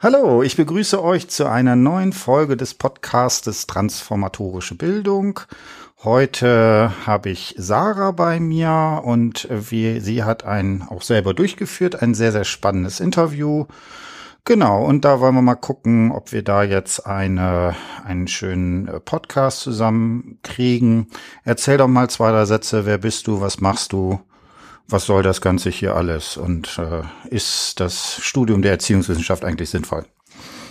Hallo, ich begrüße euch zu einer neuen Folge des Podcastes Transformatorische Bildung. Heute habe ich Sarah bei mir und wie, sie hat ein auch selber durchgeführt, ein sehr, sehr spannendes Interview. Genau, und da wollen wir mal gucken, ob wir da jetzt eine, einen schönen äh, Podcast zusammen kriegen. Erzähl doch mal zwei, drei Sätze. Wer bist du? Was machst du? Was soll das Ganze hier alles und äh, ist das Studium der Erziehungswissenschaft eigentlich sinnvoll?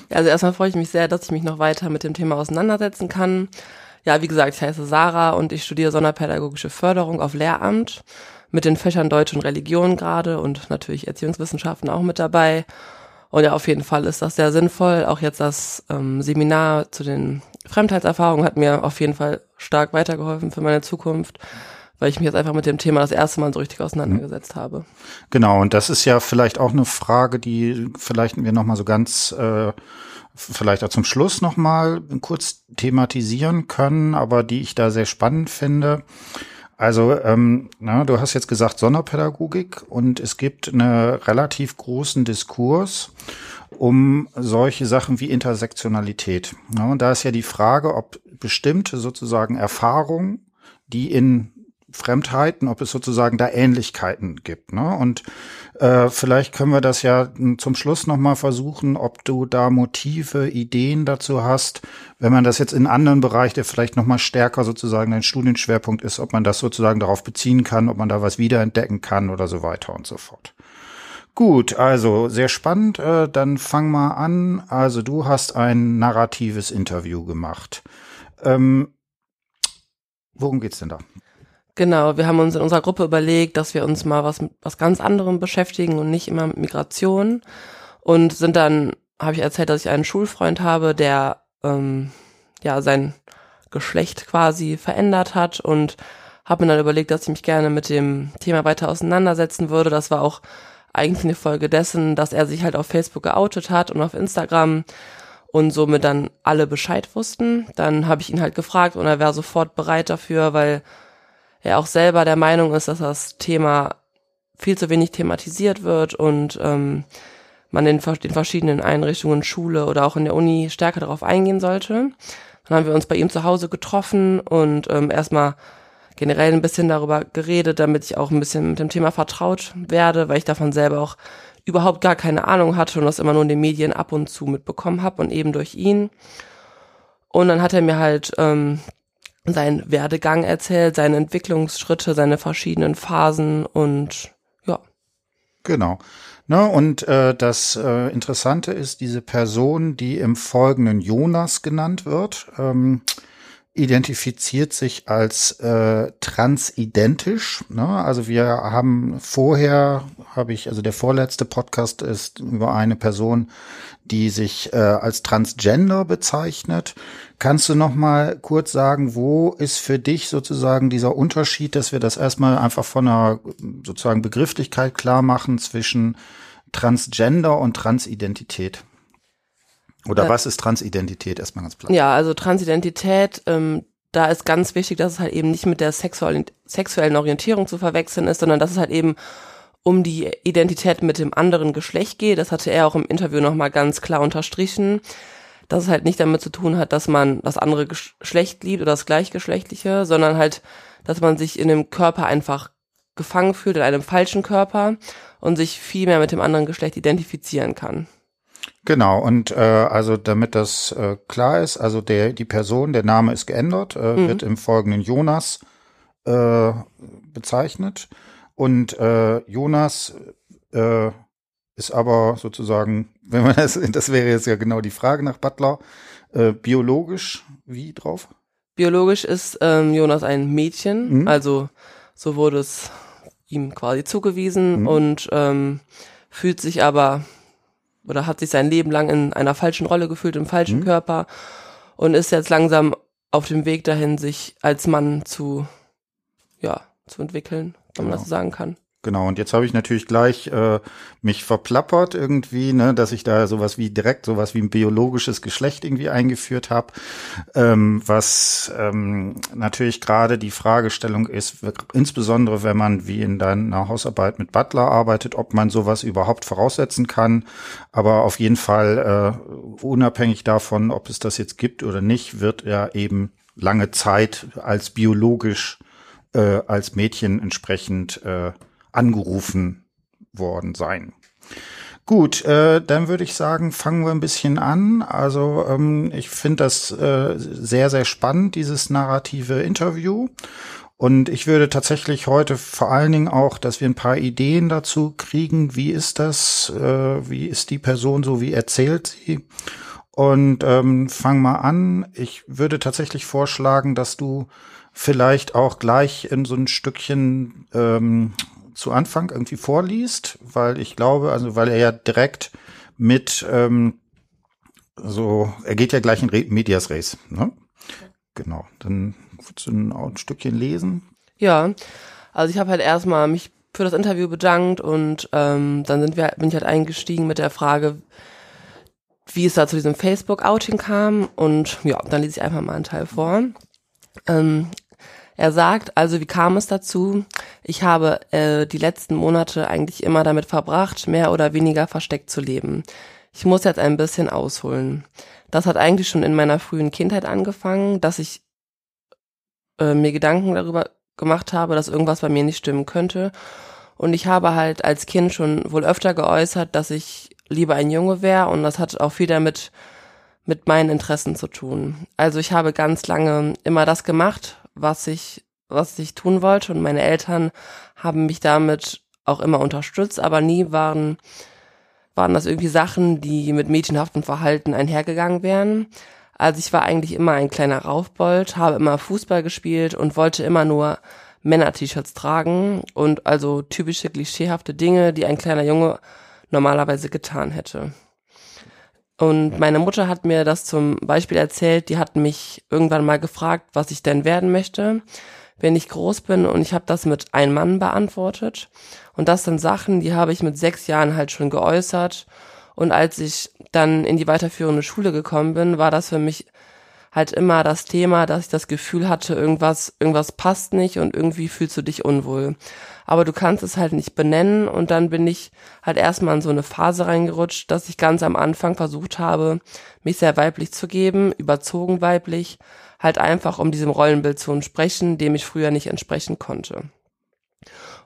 Also erstmal freue ich mich sehr, dass ich mich noch weiter mit dem Thema auseinandersetzen kann. Ja, wie gesagt, ich heiße Sarah und ich studiere Sonderpädagogische Förderung auf Lehramt mit den Fächern Deutsch und Religion gerade und natürlich Erziehungswissenschaften auch mit dabei. Und ja, auf jeden Fall ist das sehr sinnvoll. Auch jetzt das ähm, Seminar zu den Fremdheitserfahrungen hat mir auf jeden Fall stark weitergeholfen für meine Zukunft weil ich mich jetzt einfach mit dem Thema das erste Mal so richtig auseinandergesetzt habe. Genau, und das ist ja vielleicht auch eine Frage, die vielleicht wir nochmal so ganz äh, vielleicht auch zum Schluss nochmal kurz thematisieren können, aber die ich da sehr spannend finde. Also, ähm, na, du hast jetzt gesagt Sonderpädagogik und es gibt einen relativ großen Diskurs um solche Sachen wie Intersektionalität. Ja, und da ist ja die Frage, ob bestimmte sozusagen Erfahrungen, die in Fremdheiten, ob es sozusagen da Ähnlichkeiten gibt. Ne? Und äh, vielleicht können wir das ja zum Schluss nochmal versuchen, ob du da Motive, Ideen dazu hast, wenn man das jetzt in anderen Bereich, der vielleicht nochmal stärker sozusagen ein Studienschwerpunkt ist, ob man das sozusagen darauf beziehen kann, ob man da was wiederentdecken kann oder so weiter und so fort. Gut, also sehr spannend. Äh, dann fang mal an. Also du hast ein narratives Interview gemacht. Ähm, worum geht's denn da? Genau, wir haben uns in unserer Gruppe überlegt, dass wir uns mal was mit was ganz anderem beschäftigen und nicht immer mit Migration. Und sind dann, habe ich erzählt, dass ich einen Schulfreund habe, der ähm, ja sein Geschlecht quasi verändert hat und habe mir dann überlegt, dass ich mich gerne mit dem Thema weiter auseinandersetzen würde. Das war auch eigentlich eine Folge dessen, dass er sich halt auf Facebook geoutet hat und auf Instagram und somit dann alle Bescheid wussten. Dann habe ich ihn halt gefragt und er wäre sofort bereit dafür, weil er auch selber der Meinung ist, dass das Thema viel zu wenig thematisiert wird und ähm, man in den verschiedenen Einrichtungen, Schule oder auch in der Uni stärker darauf eingehen sollte. Dann haben wir uns bei ihm zu Hause getroffen und ähm, erstmal generell ein bisschen darüber geredet, damit ich auch ein bisschen mit dem Thema vertraut werde, weil ich davon selber auch überhaupt gar keine Ahnung hatte und das immer nur in den Medien ab und zu mitbekommen habe und eben durch ihn. Und dann hat er mir halt ähm, seinen Werdegang erzählt, seine Entwicklungsschritte, seine verschiedenen Phasen und ja. Genau. Ne, und äh, das äh, Interessante ist, diese Person, die im Folgenden Jonas genannt wird, ähm, identifiziert sich als äh, transidentisch. Ne? Also wir haben vorher, habe ich, also der vorletzte Podcast ist über eine Person, die sich äh, als Transgender bezeichnet. Kannst du noch mal kurz sagen, wo ist für dich sozusagen dieser Unterschied, dass wir das erstmal einfach von einer sozusagen Begrifflichkeit klar machen zwischen Transgender und Transidentität? Oder äh, was ist Transidentität erstmal ganz platt? Ja, also Transidentität, ähm, da ist ganz wichtig, dass es halt eben nicht mit der sexuellen, sexuellen Orientierung zu verwechseln ist, sondern dass es halt eben um die Identität mit dem anderen Geschlecht geht. Das hatte er auch im Interview nochmal ganz klar unterstrichen, dass es halt nicht damit zu tun hat, dass man das andere Geschlecht liebt oder das gleichgeschlechtliche, sondern halt, dass man sich in dem Körper einfach gefangen fühlt, in einem falschen Körper und sich viel mehr mit dem anderen Geschlecht identifizieren kann. Genau, und äh, also damit das äh, klar ist, also der die Person, der Name ist geändert, äh, mhm. wird im folgenden Jonas äh, bezeichnet. Und äh, Jonas äh, ist aber sozusagen, wenn man das, das wäre jetzt ja genau die Frage nach Butler, äh, biologisch wie drauf? Biologisch ist ähm, Jonas ein Mädchen, mhm. also so wurde es ihm quasi zugewiesen mhm. und ähm, fühlt sich aber oder hat sich sein Leben lang in einer falschen Rolle gefühlt, im falschen mhm. Körper und ist jetzt langsam auf dem Weg dahin, sich als Mann zu, ja, zu entwickeln, wenn genau. man das so sagen kann. Genau, und jetzt habe ich natürlich gleich äh, mich verplappert irgendwie, ne, dass ich da sowas wie direkt sowas wie ein biologisches Geschlecht irgendwie eingeführt habe, ähm, was ähm, natürlich gerade die Fragestellung ist, insbesondere wenn man wie in deiner Hausarbeit mit Butler arbeitet, ob man sowas überhaupt voraussetzen kann. Aber auf jeden Fall, äh, unabhängig davon, ob es das jetzt gibt oder nicht, wird er eben lange Zeit als biologisch äh, als Mädchen entsprechend äh, angerufen worden sein. Gut, äh, dann würde ich sagen, fangen wir ein bisschen an. Also ähm, ich finde das äh, sehr, sehr spannend, dieses narrative Interview. Und ich würde tatsächlich heute vor allen Dingen auch, dass wir ein paar Ideen dazu kriegen, wie ist das, äh, wie ist die Person so, wie erzählt sie. Und ähm, fang mal an. Ich würde tatsächlich vorschlagen, dass du vielleicht auch gleich in so ein Stückchen ähm, zu Anfang irgendwie vorliest, weil ich glaube, also weil er ja direkt mit ähm, so, er geht ja gleich in Re Medias Res, ne? Genau, dann würdest du ein, Stückchen lesen. Ja, also ich habe halt erstmal mich für das Interview bedankt und ähm, dann sind wir, bin ich halt eingestiegen mit der Frage, wie es da zu diesem Facebook-Outing kam und ja, dann lese ich einfach mal einen Teil vor. Ähm, er sagt, also wie kam es dazu? Ich habe äh, die letzten Monate eigentlich immer damit verbracht, mehr oder weniger versteckt zu leben. Ich muss jetzt ein bisschen ausholen. Das hat eigentlich schon in meiner frühen Kindheit angefangen, dass ich äh, mir Gedanken darüber gemacht habe, dass irgendwas bei mir nicht stimmen könnte. Und ich habe halt als Kind schon wohl öfter geäußert, dass ich lieber ein Junge wäre und das hat auch viel damit mit meinen Interessen zu tun. Also ich habe ganz lange immer das gemacht, was ich, was ich tun wollte und meine Eltern haben mich damit auch immer unterstützt, aber nie waren, waren das irgendwie Sachen, die mit mädchenhaftem Verhalten einhergegangen wären. Also ich war eigentlich immer ein kleiner Raufbold, habe immer Fußball gespielt und wollte immer nur Männer-T-Shirts tragen und also typische klischeehafte Dinge, die ein kleiner Junge normalerweise getan hätte. Und meine Mutter hat mir das zum Beispiel erzählt, die hat mich irgendwann mal gefragt, was ich denn werden möchte, wenn ich groß bin. Und ich habe das mit einem Mann beantwortet. Und das sind Sachen, die habe ich mit sechs Jahren halt schon geäußert. Und als ich dann in die weiterführende Schule gekommen bin, war das für mich halt immer das Thema, dass ich das Gefühl hatte, irgendwas, irgendwas passt nicht und irgendwie fühlst du dich unwohl aber du kannst es halt nicht benennen und dann bin ich halt erstmal in so eine Phase reingerutscht, dass ich ganz am Anfang versucht habe, mich sehr weiblich zu geben, überzogen weiblich, halt einfach um diesem Rollenbild zu entsprechen, dem ich früher nicht entsprechen konnte.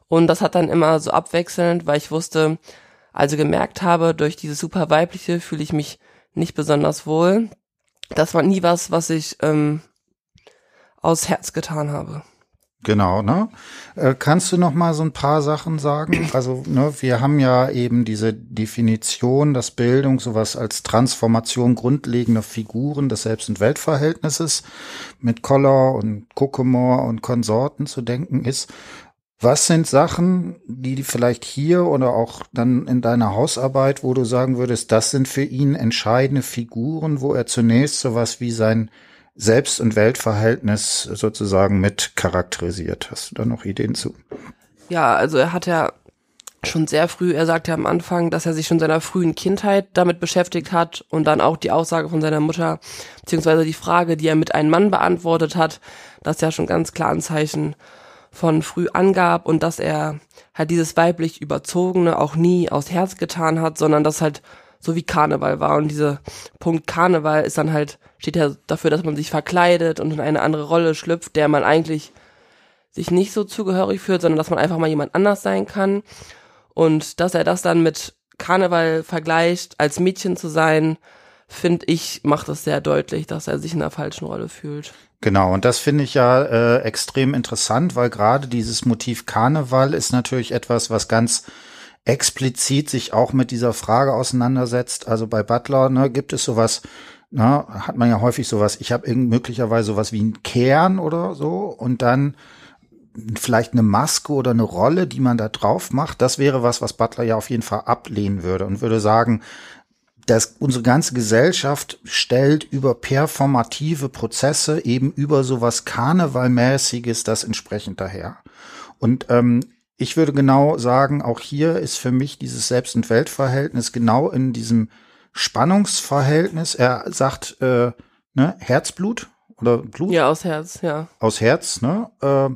Und das hat dann immer so abwechselnd, weil ich wusste, also gemerkt habe, durch dieses super weibliche fühle ich mich nicht besonders wohl. Das war nie was, was ich ähm, aus Herz getan habe. Genau, ne? Äh, kannst du noch mal so ein paar Sachen sagen? Also, ne, wir haben ja eben diese Definition, dass Bildung sowas als Transformation grundlegender Figuren des Selbst- und Weltverhältnisses mit Koller und Kokemore und Konsorten zu denken ist. Was sind Sachen, die vielleicht hier oder auch dann in deiner Hausarbeit, wo du sagen würdest, das sind für ihn entscheidende Figuren, wo er zunächst sowas wie sein selbst- und Weltverhältnis sozusagen mit charakterisiert. Hast du da noch Ideen zu? Ja, also er hat ja schon sehr früh, er sagte ja am Anfang, dass er sich schon in seiner frühen Kindheit damit beschäftigt hat und dann auch die Aussage von seiner Mutter, beziehungsweise die Frage, die er mit einem Mann beantwortet hat, das ja schon ganz klar ein Zeichen von früh angab und dass er halt dieses weiblich Überzogene auch nie aus Herz getan hat, sondern das halt so wie Karneval war. Und dieser Punkt Karneval ist dann halt, steht ja dafür, dass man sich verkleidet und in eine andere Rolle schlüpft, der man eigentlich sich nicht so zugehörig fühlt, sondern dass man einfach mal jemand anders sein kann. Und dass er das dann mit Karneval vergleicht, als Mädchen zu sein, finde ich, macht es sehr deutlich, dass er sich in der falschen Rolle fühlt. Genau, und das finde ich ja äh, extrem interessant, weil gerade dieses Motiv Karneval ist natürlich etwas, was ganz explizit sich auch mit dieser Frage auseinandersetzt. Also bei Butler ne, gibt es sowas, ne, hat man ja häufig sowas, ich habe möglicherweise sowas wie einen Kern oder so und dann vielleicht eine Maske oder eine Rolle, die man da drauf macht. Das wäre was, was Butler ja auf jeden Fall ablehnen würde und würde sagen, dass unsere ganze Gesellschaft stellt über performative Prozesse eben über sowas Karnevalmäßiges das entsprechend daher. Und ähm, ich würde genau sagen, auch hier ist für mich dieses Selbst- und Weltverhältnis genau in diesem Spannungsverhältnis. Er sagt, äh, ne, Herzblut oder Blut? Ja, aus Herz, ja. Aus Herz, ne? Äh,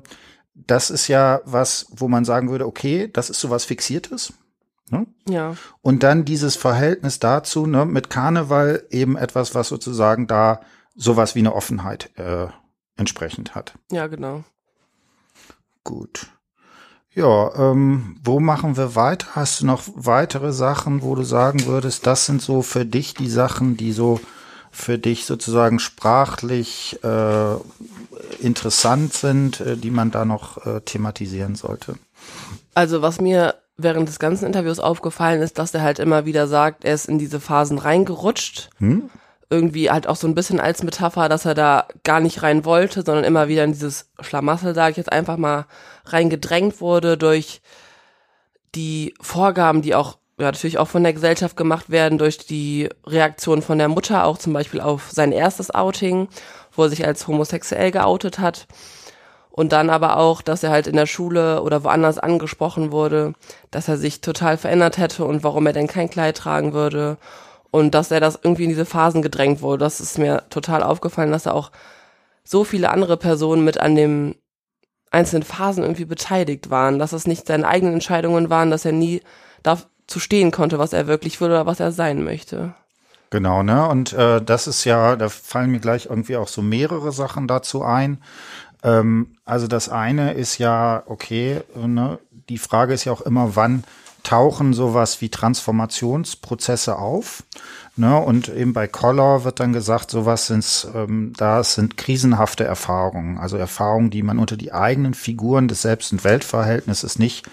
das ist ja was, wo man sagen würde, okay, das ist sowas Fixiertes. Ne? Ja. Und dann dieses Verhältnis dazu, ne, mit Karneval eben etwas, was sozusagen da sowas wie eine Offenheit äh, entsprechend hat. Ja, genau. Gut. Ja, ähm, wo machen wir weiter? Hast du noch weitere Sachen, wo du sagen würdest, das sind so für dich die Sachen, die so für dich sozusagen sprachlich äh, interessant sind, äh, die man da noch äh, thematisieren sollte? Also was mir während des ganzen Interviews aufgefallen ist, dass er halt immer wieder sagt, er ist in diese Phasen reingerutscht. Hm? Irgendwie halt auch so ein bisschen als Metapher, dass er da gar nicht rein wollte, sondern immer wieder in dieses Schlamassel, sage ich jetzt einfach mal, reingedrängt wurde durch die Vorgaben, die auch ja, natürlich auch von der Gesellschaft gemacht werden, durch die Reaktion von der Mutter, auch zum Beispiel auf sein erstes Outing, wo er sich als homosexuell geoutet hat. Und dann aber auch, dass er halt in der Schule oder woanders angesprochen wurde, dass er sich total verändert hätte und warum er denn kein Kleid tragen würde. Und dass er das irgendwie in diese Phasen gedrängt wurde. Das ist mir total aufgefallen, dass er auch so viele andere Personen mit an dem einzelnen Phasen irgendwie beteiligt waren, dass es nicht seine eigenen Entscheidungen waren, dass er nie dazu stehen konnte, was er wirklich will oder was er sein möchte. Genau, ne? Und äh, das ist ja, da fallen mir gleich irgendwie auch so mehrere Sachen dazu ein. Ähm, also das eine ist ja, okay, ne, die Frage ist ja auch immer, wann tauchen sowas wie Transformationsprozesse auf. Ne? Und eben bei Collor wird dann gesagt, sowas sind, ähm, das sind krisenhafte Erfahrungen, also Erfahrungen, die man unter die eigenen Figuren des Selbst- und Weltverhältnisses nicht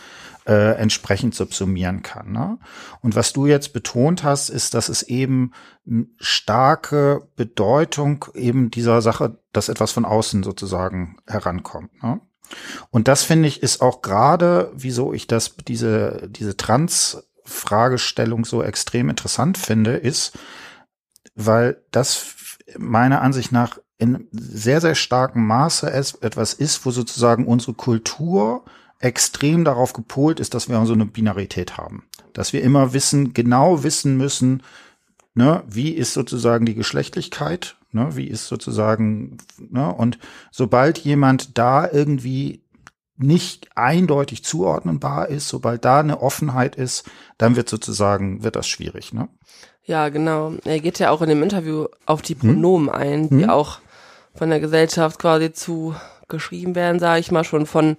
äh, entsprechend subsumieren kann. Ne? Und was du jetzt betont hast, ist, dass es eben starke Bedeutung eben dieser Sache, dass etwas von außen sozusagen herankommt. Ne? Und das finde ich ist auch gerade, wieso ich das diese diese Trans-Fragestellung so extrem interessant finde, ist, weil das meiner Ansicht nach in sehr sehr starkem Maße etwas ist, wo sozusagen unsere Kultur extrem darauf gepolt ist, dass wir so eine Binarität haben. Dass wir immer wissen, genau wissen müssen, ne, wie ist sozusagen die Geschlechtlichkeit, ne, wie ist sozusagen, ne, und sobald jemand da irgendwie nicht eindeutig zuordnenbar ist, sobald da eine Offenheit ist, dann wird sozusagen, wird das schwierig, ne? Ja, genau. Er geht ja auch in dem Interview auf die Pronomen hm? ein, die hm? auch von der Gesellschaft quasi zu geschrieben werden, sage ich mal, schon von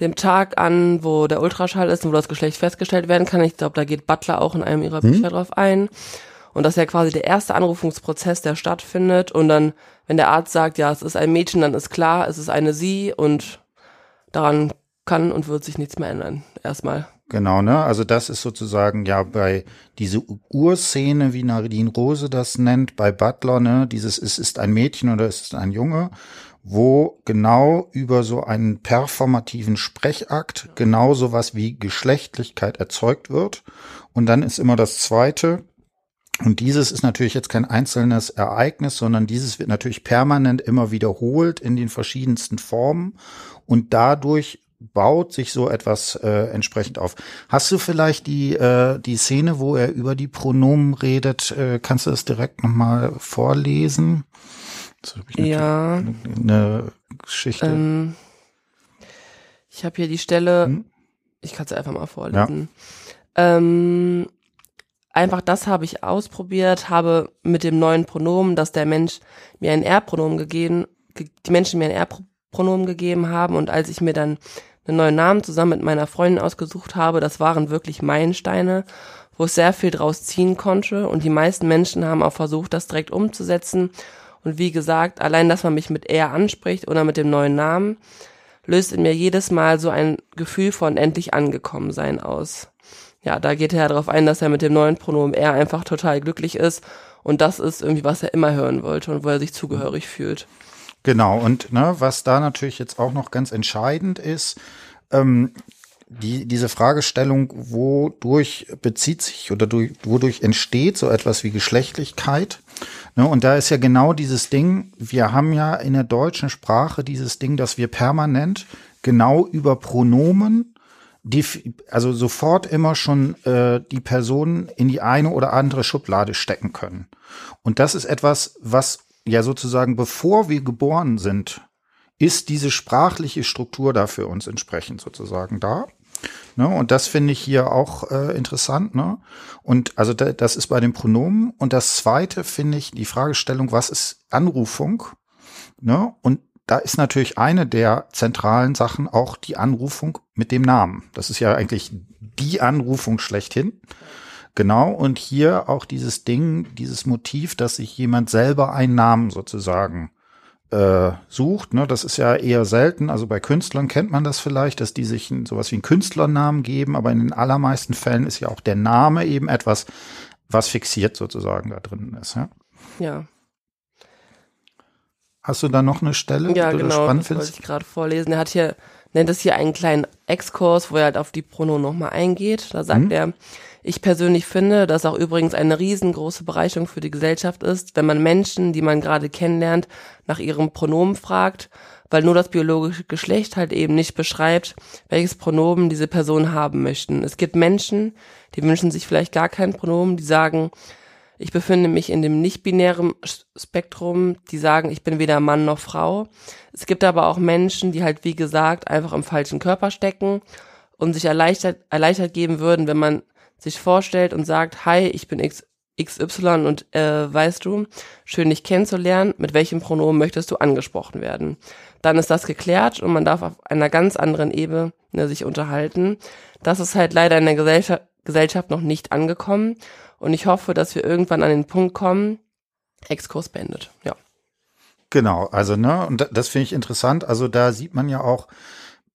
dem Tag an, wo der Ultraschall ist und wo das Geschlecht festgestellt werden kann. Ich glaube, da geht Butler auch in einem ihrer hm? Bücher drauf ein. Und das ist ja quasi der erste Anrufungsprozess, der stattfindet. Und dann, wenn der Arzt sagt, ja, es ist ein Mädchen, dann ist klar, es ist eine Sie und daran kann und wird sich nichts mehr ändern. Erstmal. Genau, ne? Also das ist sozusagen ja bei diese Urszene, wie Nadine Rose das nennt, bei Butler, ne? Dieses es ist ein Mädchen oder es ist ein Junge wo genau über so einen performativen Sprechakt genau sowas wie Geschlechtlichkeit erzeugt wird. Und dann ist immer das zweite, und dieses ist natürlich jetzt kein einzelnes Ereignis, sondern dieses wird natürlich permanent immer wiederholt in den verschiedensten Formen und dadurch baut sich so etwas äh, entsprechend auf. Hast du vielleicht die äh, die Szene, wo er über die Pronomen redet? Äh, kannst du das direkt nochmal vorlesen? Ja. Eine Geschichte. Ähm, ich habe hier die Stelle, hm? ich kann es einfach mal vorlesen. Ja. Ähm, einfach das habe ich ausprobiert, habe mit dem neuen Pronomen, dass der Mensch mir ein R-Pronomen gegeben, die Menschen mir ein R-Pronomen gegeben haben und als ich mir dann einen neuen Namen zusammen mit meiner Freundin ausgesucht habe, das waren wirklich Meilensteine, wo ich sehr viel draus ziehen konnte und die meisten Menschen haben auch versucht, das direkt umzusetzen und wie gesagt, allein, dass man mich mit er anspricht oder mit dem neuen Namen, löst in mir jedes Mal so ein Gefühl von endlich angekommen sein aus. Ja, da geht er ja darauf ein, dass er mit dem neuen Pronomen er einfach total glücklich ist und das ist irgendwie, was er immer hören wollte und wo er sich zugehörig fühlt. Genau, und ne, was da natürlich jetzt auch noch ganz entscheidend ist, ähm, die, diese Fragestellung, wodurch bezieht sich oder durch, wodurch entsteht so etwas wie Geschlechtlichkeit. Ne, und da ist ja genau dieses Ding, wir haben ja in der deutschen Sprache dieses Ding, dass wir permanent genau über Pronomen also sofort immer schon äh, die Person in die eine oder andere Schublade stecken können. Und das ist etwas, was ja sozusagen bevor wir geboren sind, ist diese sprachliche Struktur da für uns entsprechend sozusagen da. Ne, und das finde ich hier auch äh, interessant. Ne? Und also da, das ist bei den Pronomen. Und das zweite finde ich die Fragestellung, was ist Anrufung? Ne? Und da ist natürlich eine der zentralen Sachen auch die Anrufung mit dem Namen. Das ist ja eigentlich die Anrufung schlechthin. Genau, und hier auch dieses Ding, dieses Motiv, dass sich jemand selber einen Namen sozusagen äh, sucht. Ne? Das ist ja eher selten. Also bei Künstlern kennt man das vielleicht, dass die sich sowas wie einen Künstlernamen geben, aber in den allermeisten Fällen ist ja auch der Name eben etwas, was fixiert sozusagen da drin ist. Ja. ja. Hast du da noch eine Stelle, ja, die du genau, spannend das findest? wollte ich gerade vorlesen. Er hat hier, nennt es hier einen kleinen Exkurs, wo er halt auf die Pronomen nochmal eingeht. Da sagt hm. er, ich persönlich finde, dass auch übrigens eine riesengroße Bereicherung für die Gesellschaft ist, wenn man Menschen, die man gerade kennenlernt, nach ihrem Pronomen fragt, weil nur das biologische Geschlecht halt eben nicht beschreibt, welches Pronomen diese Person haben möchten. Es gibt Menschen, die wünschen sich vielleicht gar kein Pronomen, die sagen, ich befinde mich in dem nicht-binären Spektrum, die sagen, ich bin weder Mann noch Frau. Es gibt aber auch Menschen, die halt, wie gesagt, einfach im falschen Körper stecken und sich erleichtert, erleichtert geben würden, wenn man sich vorstellt und sagt, hi, ich bin X, XY und äh, weißt du, schön dich kennenzulernen, mit welchem Pronomen möchtest du angesprochen werden. Dann ist das geklärt und man darf auf einer ganz anderen Ebene sich unterhalten. Das ist halt leider in der Gesellschaft, Gesellschaft noch nicht angekommen und ich hoffe, dass wir irgendwann an den Punkt kommen, Exkurs beendet, ja. Genau, also ne, und das finde ich interessant. Also da sieht man ja auch,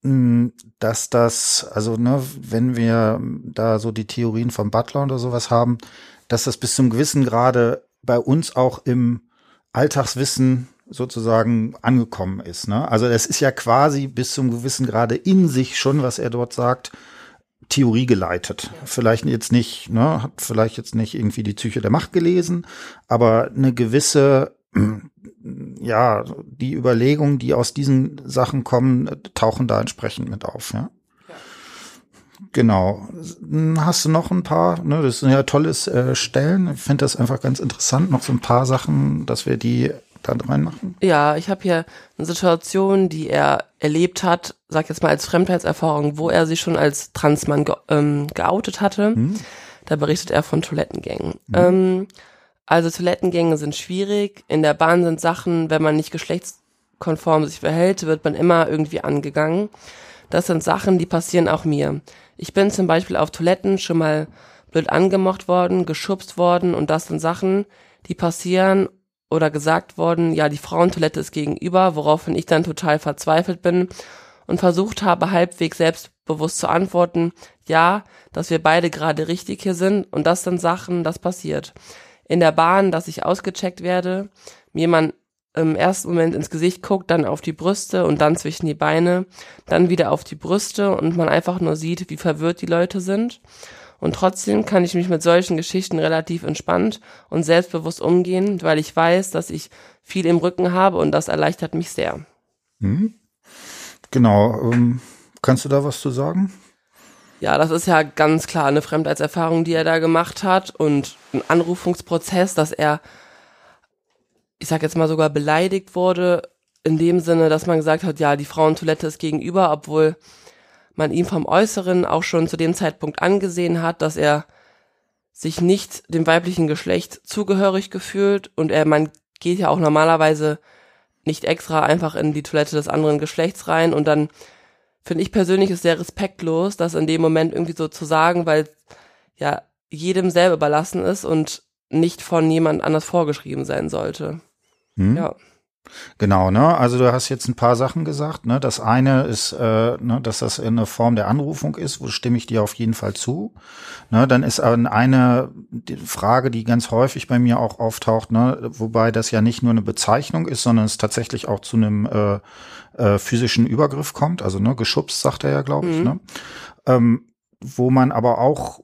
dass das, also ne, wenn wir da so die Theorien von Butler oder sowas haben, dass das bis zum gewissen Grade bei uns auch im Alltagswissen sozusagen angekommen ist. Ne? Also es ist ja quasi bis zum gewissen Grade in sich schon, was er dort sagt, Theorie geleitet. Vielleicht jetzt nicht, ne, hat vielleicht jetzt nicht irgendwie die Psyche der Macht gelesen, aber eine gewisse ja, die Überlegungen, die aus diesen Sachen kommen, tauchen da entsprechend mit auf, ja. Genau. Hast du noch ein paar? Ne, das sind ja tolles äh, Stellen. Ich finde das einfach ganz interessant. Noch so ein paar Sachen, dass wir die da reinmachen. Ja, ich habe hier eine Situation, die er erlebt hat, sag jetzt mal als Fremdheitserfahrung, wo er sich schon als Transmann ge ähm, geoutet hatte. Hm. Da berichtet er von Toilettengängen. Hm. Ähm, also Toilettengänge sind schwierig. In der Bahn sind Sachen, wenn man nicht geschlechtskonform sich verhält, wird man immer irgendwie angegangen. Das sind Sachen, die passieren auch mir. Ich bin zum Beispiel auf Toiletten schon mal blöd angemocht worden, geschubst worden und das sind Sachen, die passieren oder gesagt worden, ja, die Frauentoilette ist gegenüber, woraufhin ich dann total verzweifelt bin und versucht habe, halbwegs selbstbewusst zu antworten, ja, dass wir beide gerade richtig hier sind und das sind Sachen, das passiert in der Bahn, dass ich ausgecheckt werde, mir jemand im ersten Moment ins Gesicht guckt, dann auf die Brüste und dann zwischen die Beine, dann wieder auf die Brüste und man einfach nur sieht, wie verwirrt die Leute sind. Und trotzdem kann ich mich mit solchen Geschichten relativ entspannt und selbstbewusst umgehen, weil ich weiß, dass ich viel im Rücken habe und das erleichtert mich sehr. Mhm. Genau. Ähm, kannst du da was zu sagen? Ja, das ist ja ganz klar eine Fremdheitserfahrung, die er da gemacht hat und ein Anrufungsprozess, dass er, ich sag jetzt mal sogar beleidigt wurde, in dem Sinne, dass man gesagt hat, ja, die Frauentoilette ist gegenüber, obwohl man ihm vom Äußeren auch schon zu dem Zeitpunkt angesehen hat, dass er sich nicht dem weiblichen Geschlecht zugehörig gefühlt und er, man geht ja auch normalerweise nicht extra einfach in die Toilette des anderen Geschlechts rein und dann finde ich persönlich ist sehr respektlos, das in dem Moment irgendwie so zu sagen, weil ja jedem selber überlassen ist und nicht von jemand anders vorgeschrieben sein sollte. Hm. Ja. Genau, ne? Also du hast jetzt ein paar Sachen gesagt, ne? Das eine ist, äh, ne, dass das eine Form der Anrufung ist, wo stimme ich dir auf jeden Fall zu. Ne? Dann ist eine Frage, die ganz häufig bei mir auch auftaucht, ne? wobei das ja nicht nur eine Bezeichnung ist, sondern es tatsächlich auch zu einem äh, äh, physischen Übergriff kommt, also ne, geschubst, sagt er ja, glaube ich, mhm. ne? Ähm, wo man aber auch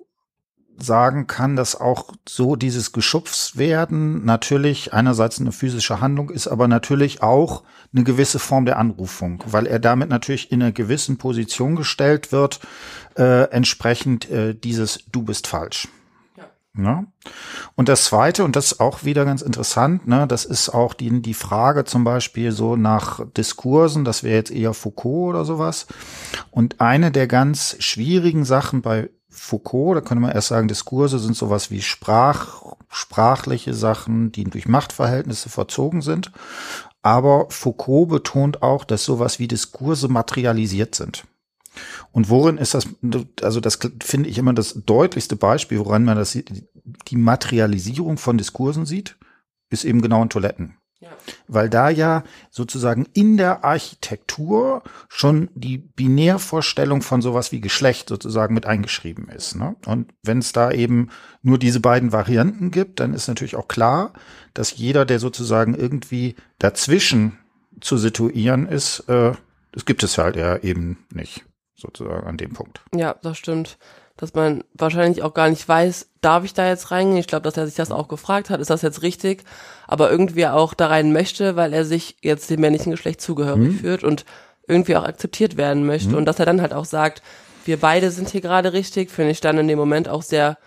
sagen kann, dass auch so dieses Geschubswerden natürlich einerseits eine physische Handlung ist, aber natürlich auch eine gewisse Form der Anrufung, weil er damit natürlich in einer gewissen Position gestellt wird, äh, entsprechend äh, dieses Du bist falsch. Ne? Und das Zweite, und das ist auch wieder ganz interessant, ne, das ist auch die, die Frage zum Beispiel so nach Diskursen, das wäre jetzt eher Foucault oder sowas. Und eine der ganz schwierigen Sachen bei Foucault, da könnte man erst sagen, Diskurse sind sowas wie Sprach, sprachliche Sachen, die durch Machtverhältnisse verzogen sind. Aber Foucault betont auch, dass sowas wie Diskurse materialisiert sind. Und worin ist das, also das finde ich immer das deutlichste Beispiel, woran man das die Materialisierung von Diskursen sieht, ist eben genau in Toiletten. Ja. Weil da ja sozusagen in der Architektur schon die Binärvorstellung von sowas wie Geschlecht sozusagen mit eingeschrieben ist. Ne? Und wenn es da eben nur diese beiden Varianten gibt, dann ist natürlich auch klar, dass jeder, der sozusagen irgendwie dazwischen zu situieren ist, äh, das gibt es halt ja eben nicht sozusagen an dem Punkt. Ja, das stimmt. Dass man wahrscheinlich auch gar nicht weiß, darf ich da jetzt reingehen? Ich glaube, dass er sich das auch gefragt hat, ist das jetzt richtig? Aber irgendwie auch da rein möchte, weil er sich jetzt dem männlichen Geschlecht zugehörig mhm. fühlt und irgendwie auch akzeptiert werden möchte. Mhm. Und dass er dann halt auch sagt, wir beide sind hier gerade richtig, finde ich dann in dem Moment auch sehr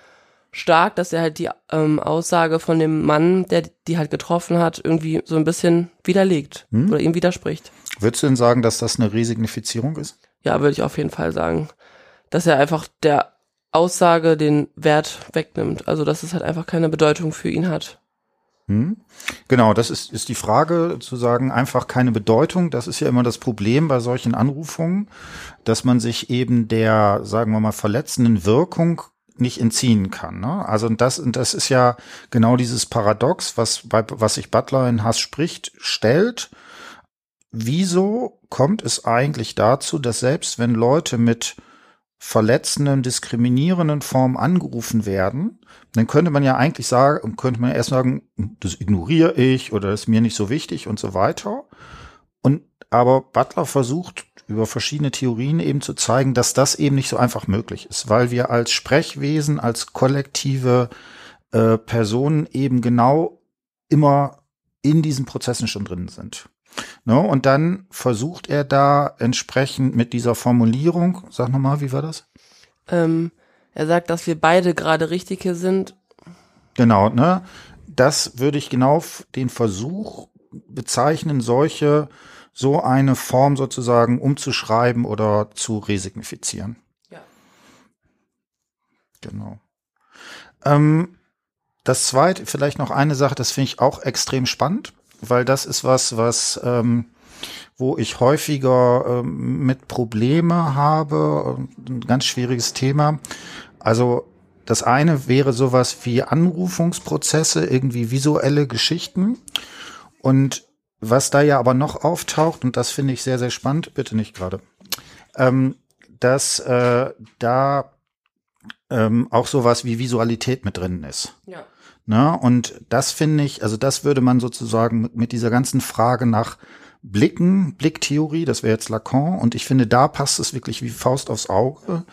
stark, dass er halt die ähm, Aussage von dem Mann, der die halt getroffen hat, irgendwie so ein bisschen widerlegt mhm. oder ihm widerspricht. Würdest du denn sagen, dass das eine Resignifizierung ist? Ja, würde ich auf jeden Fall sagen. Dass er einfach der Aussage den Wert wegnimmt. Also, dass es halt einfach keine Bedeutung für ihn hat. Hm. Genau, das ist, ist die Frage, zu sagen, einfach keine Bedeutung. Das ist ja immer das Problem bei solchen Anrufungen, dass man sich eben der, sagen wir mal, verletzenden Wirkung nicht entziehen kann. Ne? Also das, das ist ja genau dieses Paradox, was, bei, was sich Butler in Hass spricht, stellt wieso kommt es eigentlich dazu, dass selbst wenn Leute mit verletzenden, diskriminierenden Formen angerufen werden, dann könnte man ja eigentlich sagen, könnte man erst sagen, das ignoriere ich oder das ist mir nicht so wichtig und so weiter. Und aber Butler versucht über verschiedene Theorien eben zu zeigen, dass das eben nicht so einfach möglich ist, weil wir als Sprechwesen, als kollektive äh, Personen eben genau immer in diesen Prozessen schon drin sind. No, ne? und dann versucht er da entsprechend mit dieser Formulierung, sag nochmal, wie war das? Ähm, er sagt, dass wir beide gerade richtig hier sind. Genau, ne? Das würde ich genau den Versuch bezeichnen, solche, so eine Form sozusagen umzuschreiben oder zu resignifizieren. Ja. Genau. Ähm, das zweite, vielleicht noch eine Sache, das finde ich auch extrem spannend weil das ist was, was ähm, wo ich häufiger ähm, mit Probleme habe, ein ganz schwieriges Thema. Also das eine wäre sowas wie Anrufungsprozesse, irgendwie visuelle Geschichten. Und was da ja aber noch auftaucht, und das finde ich sehr, sehr spannend, bitte nicht gerade, ähm, dass äh, da ähm, auch sowas wie Visualität mit drin ist. Ja. Ne? Und das finde ich, also das würde man sozusagen mit dieser ganzen Frage nach Blicken, Blicktheorie, das wäre jetzt Lacan, und ich finde, da passt es wirklich wie Faust aufs Auge,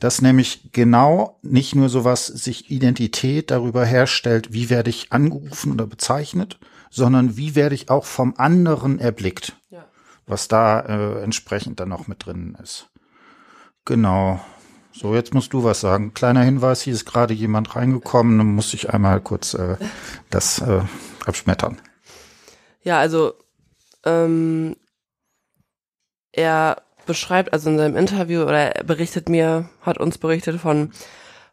dass nämlich genau nicht nur sowas sich Identität darüber herstellt, wie werde ich angerufen oder bezeichnet, sondern wie werde ich auch vom anderen erblickt, ja. was da äh, entsprechend dann noch mit drin ist. Genau. So, jetzt musst du was sagen. Kleiner Hinweis, hier ist gerade jemand reingekommen, dann muss ich einmal kurz äh, das äh, abschmettern. Ja, also ähm, er beschreibt, also in seinem Interview, oder er berichtet mir, hat uns berichtet von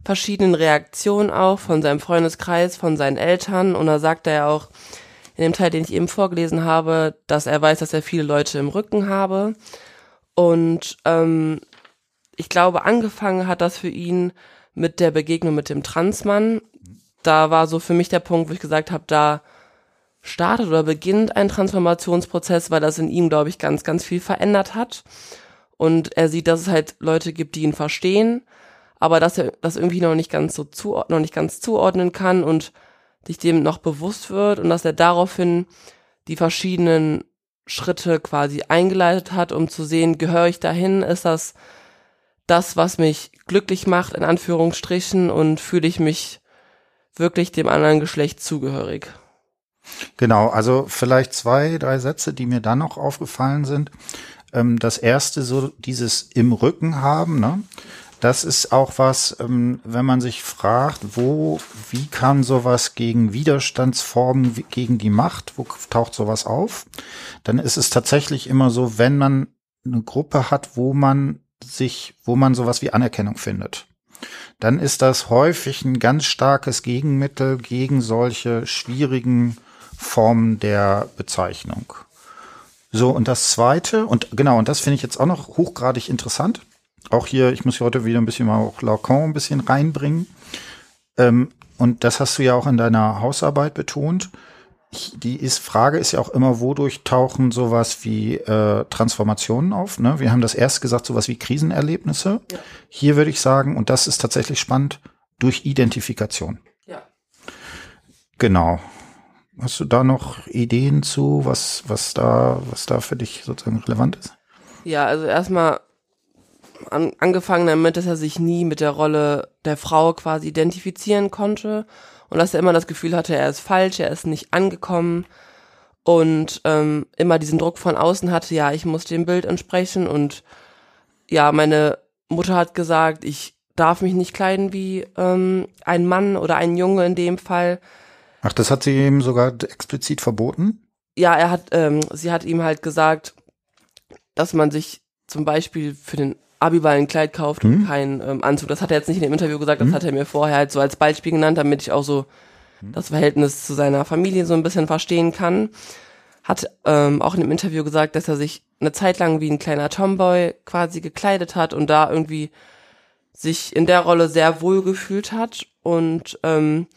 verschiedenen Reaktionen auch, von seinem Freundeskreis, von seinen Eltern und da sagt er ja auch in dem Teil, den ich eben vorgelesen habe, dass er weiß, dass er viele Leute im Rücken habe und ähm, ich glaube, angefangen hat das für ihn mit der Begegnung mit dem Transmann. Da war so für mich der Punkt, wo ich gesagt habe, da startet oder beginnt ein Transformationsprozess, weil das in ihm, glaube ich, ganz, ganz viel verändert hat. Und er sieht, dass es halt Leute gibt, die ihn verstehen, aber dass er das irgendwie noch nicht ganz so zuordnen, noch nicht ganz zuordnen kann und sich dem noch bewusst wird und dass er daraufhin die verschiedenen Schritte quasi eingeleitet hat, um zu sehen, gehöre ich dahin, ist das das, was mich glücklich macht, in Anführungsstrichen, und fühle ich mich wirklich dem anderen Geschlecht zugehörig. Genau, also vielleicht zwei, drei Sätze, die mir dann noch aufgefallen sind. Ähm, das erste, so dieses im Rücken haben, ne? Das ist auch was, ähm, wenn man sich fragt, wo, wie kann sowas gegen Widerstandsformen, gegen die Macht, wo taucht sowas auf? Dann ist es tatsächlich immer so, wenn man eine Gruppe hat, wo man sich, wo man sowas wie Anerkennung findet dann ist das häufig ein ganz starkes Gegenmittel gegen solche schwierigen Formen der Bezeichnung. So, und das zweite, und genau, und das finde ich jetzt auch noch hochgradig interessant. Auch hier, ich muss hier heute wieder ein bisschen mal auch Lacan ein bisschen reinbringen. Ähm, und das hast du ja auch in deiner Hausarbeit betont. Die ist, Frage ist ja auch immer, wodurch tauchen sowas wie äh, Transformationen auf? Ne? Wir haben das erst gesagt, sowas wie Krisenerlebnisse. Ja. Hier würde ich sagen, und das ist tatsächlich spannend, durch Identifikation. Ja. Genau. Hast du da noch Ideen zu, was, was da, was da für dich sozusagen relevant ist? Ja, also erstmal an, angefangen damit, dass er sich nie mit der Rolle der Frau quasi identifizieren konnte und dass er immer das Gefühl hatte, er ist falsch, er ist nicht angekommen. Und ähm, immer diesen Druck von außen hatte, ja, ich muss dem Bild entsprechen. Und ja, meine Mutter hat gesagt, ich darf mich nicht kleiden wie ähm, ein Mann oder ein Junge in dem Fall, Ach, das hat sie ihm sogar explizit verboten? Ja, er hat, ähm, sie hat ihm halt gesagt, dass man sich zum Beispiel für den Abiball ein Kleid kauft hm? und keinen ähm, Anzug. Das hat er jetzt nicht in dem Interview gesagt, das hm? hat er mir vorher halt so als Beispiel genannt, damit ich auch so hm? das Verhältnis zu seiner Familie so ein bisschen verstehen kann. Hat ähm, auch in dem Interview gesagt, dass er sich eine Zeit lang wie ein kleiner Tomboy quasi gekleidet hat und da irgendwie sich in der Rolle sehr wohl gefühlt hat und ähm,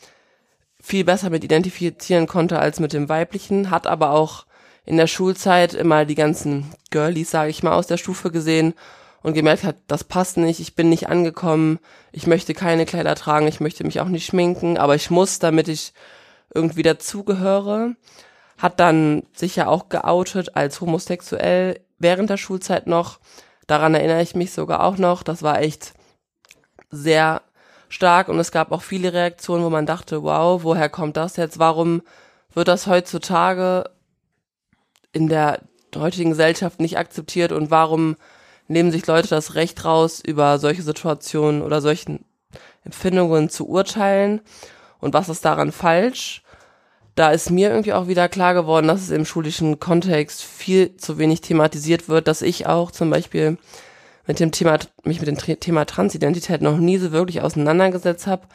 viel besser mit identifizieren konnte als mit dem weiblichen, hat aber auch in der Schulzeit immer die ganzen Girlies, sage ich mal, aus der Stufe gesehen und gemerkt hat, das passt nicht, ich bin nicht angekommen, ich möchte keine Kleider tragen, ich möchte mich auch nicht schminken, aber ich muss, damit ich irgendwie dazugehöre. Hat dann sich ja auch geoutet als homosexuell während der Schulzeit noch. Daran erinnere ich mich sogar auch noch. Das war echt sehr stark und es gab auch viele Reaktionen, wo man dachte, wow, woher kommt das jetzt? Warum wird das heutzutage in der heutigen Gesellschaft nicht akzeptiert und warum nehmen sich Leute das Recht raus, über solche Situationen oder solchen Empfindungen zu urteilen und was ist daran falsch? Da ist mir irgendwie auch wieder klar geworden, dass es im schulischen Kontext viel zu wenig thematisiert wird, dass ich auch zum Beispiel mit dem Thema, mich mit dem Thema Transidentität noch nie so wirklich auseinandergesetzt habe.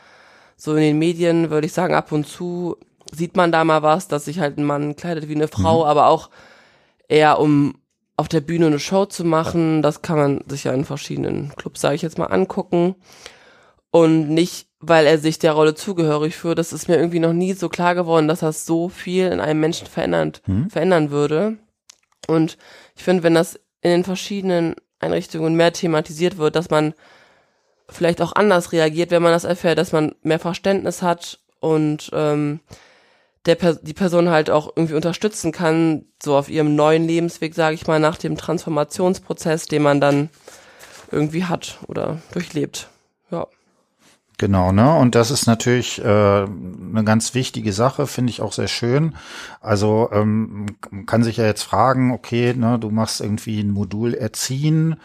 So in den Medien würde ich sagen, ab und zu sieht man da mal was, dass sich halt ein Mann kleidet wie eine Frau, mhm. aber auch eher um auf der Bühne eine Show zu machen. Das kann man sich ja in verschiedenen Clubs, sage ich jetzt mal, angucken. Und nicht, weil er sich der Rolle zugehörig fühlt. Das ist mir irgendwie noch nie so klar geworden, dass das so viel in einem Menschen verändern, mhm. verändern würde. Und ich finde, wenn das in den verschiedenen Einrichtungen mehr thematisiert wird, dass man vielleicht auch anders reagiert, wenn man das erfährt, dass man mehr Verständnis hat und ähm, der die Person halt auch irgendwie unterstützen kann, so auf ihrem neuen Lebensweg, sage ich mal, nach dem Transformationsprozess, den man dann irgendwie hat oder durchlebt. Ja. Genau, ne? Und das ist natürlich äh, eine ganz wichtige Sache, finde ich auch sehr schön. Also ähm, man kann sich ja jetzt fragen, okay, ne, du machst irgendwie ein Modul erziehen,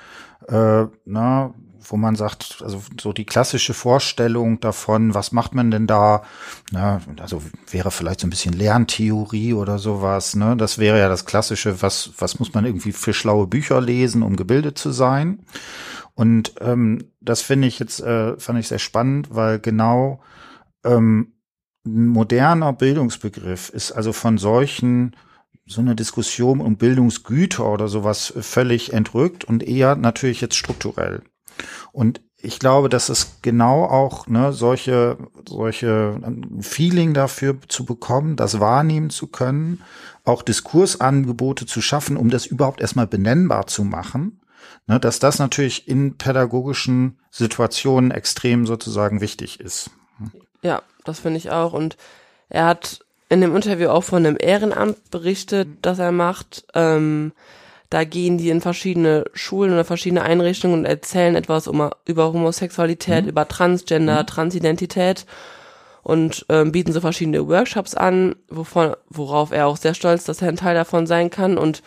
äh, ne, wo man sagt, also so die klassische Vorstellung davon, was macht man denn da? Ne, also wäre vielleicht so ein bisschen Lerntheorie oder sowas, ne? Das wäre ja das klassische, was, was muss man irgendwie für schlaue Bücher lesen, um gebildet zu sein? Und ähm, das finde ich jetzt, äh, fand ich sehr spannend, weil genau ähm, ein moderner Bildungsbegriff ist also von solchen so eine Diskussion um Bildungsgüter oder sowas völlig entrückt und eher natürlich jetzt strukturell. Und ich glaube, dass es genau auch ne, solche solche Feeling dafür zu bekommen, das wahrnehmen zu können, auch Diskursangebote zu schaffen, um das überhaupt erstmal benennbar zu machen ne, dass das natürlich in pädagogischen Situationen extrem sozusagen wichtig ist. Ja, das finde ich auch. Und er hat in dem Interview auch von einem Ehrenamt berichtet, das er macht. Ähm, Da gehen die in verschiedene Schulen oder verschiedene Einrichtungen und erzählen etwas um, über Homosexualität, mhm. über Transgender, mhm. Transidentität und ähm, bieten so verschiedene Workshops an, wovon, worauf er auch sehr stolz, dass er ein Teil davon sein kann und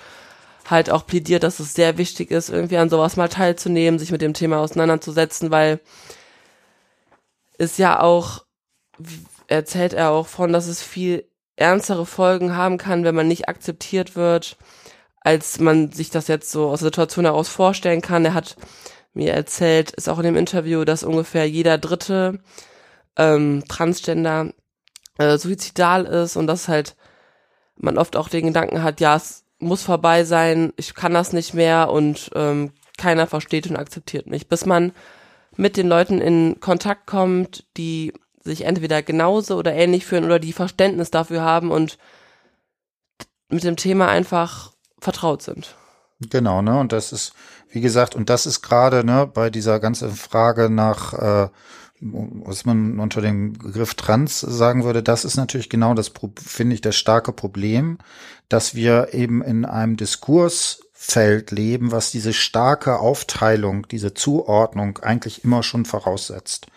halt auch plädiert, dass es sehr wichtig ist, irgendwie an sowas mal teilzunehmen, sich mit dem Thema auseinanderzusetzen, weil es ja auch, erzählt er auch von, dass es viel ernstere Folgen haben kann, wenn man nicht akzeptiert wird, als man sich das jetzt so aus der Situation heraus vorstellen kann. Er hat mir erzählt, ist auch in dem Interview, dass ungefähr jeder dritte ähm, Transgender äh, suizidal ist und dass halt man oft auch den Gedanken hat, ja, es muss vorbei sein, ich kann das nicht mehr und ähm, keiner versteht und akzeptiert mich. Bis man mit den Leuten in Kontakt kommt, die sich entweder genauso oder ähnlich fühlen oder die Verständnis dafür haben und mit dem Thema einfach vertraut sind. Genau, ne? Und das ist, wie gesagt, und das ist gerade, ne, bei dieser ganzen Frage nach äh, was man unter dem Begriff Trans sagen würde, das ist natürlich genau das, finde ich, das starke Problem, dass wir eben in einem Diskursfeld leben, was diese starke Aufteilung, diese Zuordnung eigentlich immer schon voraussetzt.